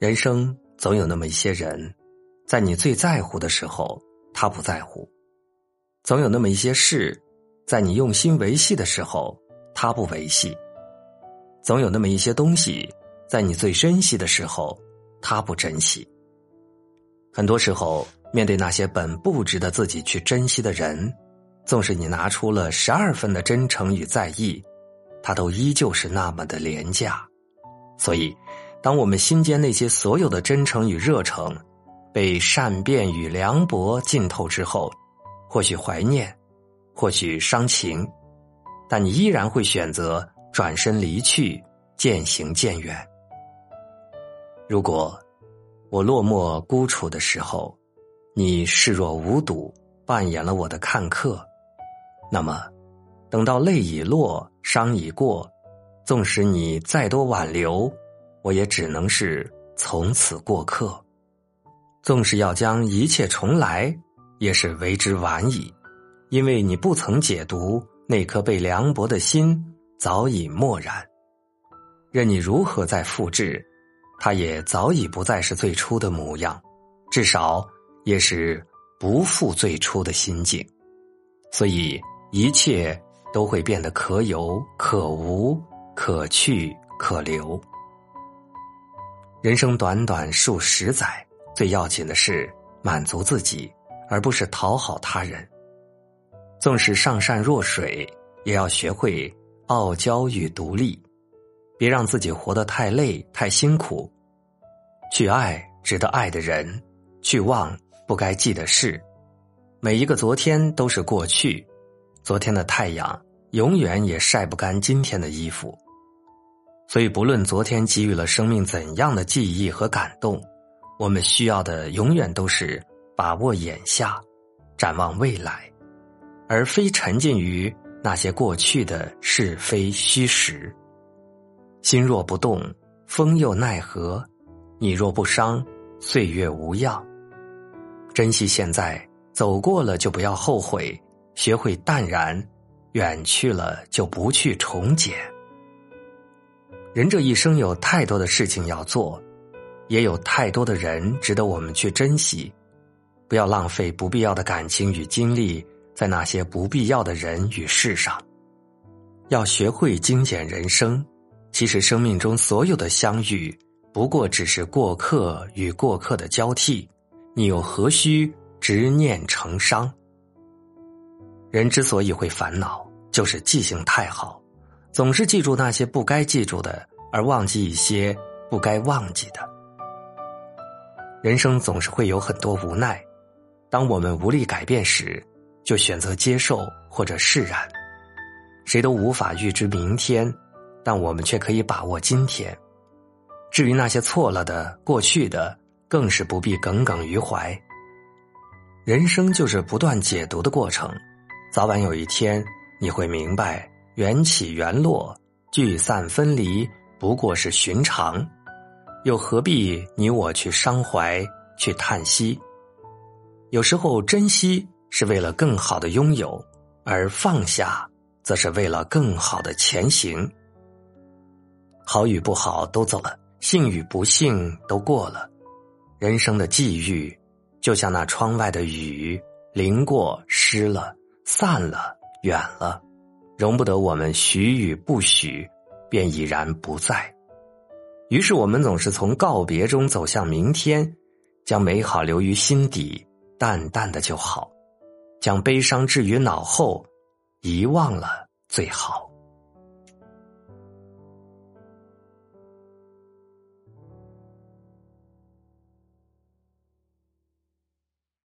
人生总有那么一些人，在你最在乎的时候，他不在乎；总有那么一些事，在你用心维系的时候，他不维系；总有那么一些东西，在你最珍惜的时候，他不珍惜。很多时候，面对那些本不值得自己去珍惜的人，纵使你拿出了十二分的真诚与在意，他都依旧是那么的廉价。所以。当我们心间那些所有的真诚与热诚，被善变与凉薄浸透之后，或许怀念，或许伤情，但你依然会选择转身离去，渐行渐远。如果我落寞孤处的时候，你视若无睹，扮演了我的看客，那么，等到泪已落，伤已过，纵使你再多挽留。我也只能是从此过客，纵使要将一切重来，也是为之晚矣。因为你不曾解读那颗被凉薄的心，早已漠然。任你如何再复制，它也早已不再是最初的模样，至少也是不复最初的心境。所以一切都会变得可有可无、可去可留。人生短短数十载，最要紧的是满足自己，而不是讨好他人。纵使上善若水，也要学会傲娇与独立，别让自己活得太累、太辛苦。去爱值得爱的人，去忘不该记的事。每一个昨天都是过去，昨天的太阳永远也晒不干今天的衣服。所以，不论昨天给予了生命怎样的记忆和感动，我们需要的永远都是把握眼下，展望未来，而非沉浸于那些过去的是非虚实。心若不动，风又奈何？你若不伤，岁月无恙。珍惜现在，走过了就不要后悔，学会淡然，远去了就不去重捡。人这一生有太多的事情要做，也有太多的人值得我们去珍惜。不要浪费不必要的感情与精力在那些不必要的人与事上。要学会精简人生。其实生命中所有的相遇，不过只是过客与过客的交替。你又何须执念成伤？人之所以会烦恼，就是记性太好。总是记住那些不该记住的，而忘记一些不该忘记的。人生总是会有很多无奈，当我们无力改变时，就选择接受或者释然。谁都无法预知明天，但我们却可以把握今天。至于那些错了的、过去的，更是不必耿耿于怀。人生就是不断解读的过程，早晚有一天你会明白。缘起缘落，聚散分离，不过是寻常，又何必你我去伤怀，去叹息？有时候珍惜是为了更好的拥有，而放下，则是为了更好的前行。好与不好都走了，幸与不幸都过了。人生的际遇，就像那窗外的雨，淋过，湿了，散了，远了。容不得我们许与不许，便已然不在。于是我们总是从告别中走向明天，将美好留于心底，淡淡的就好；将悲伤置于脑后，遗忘了最好。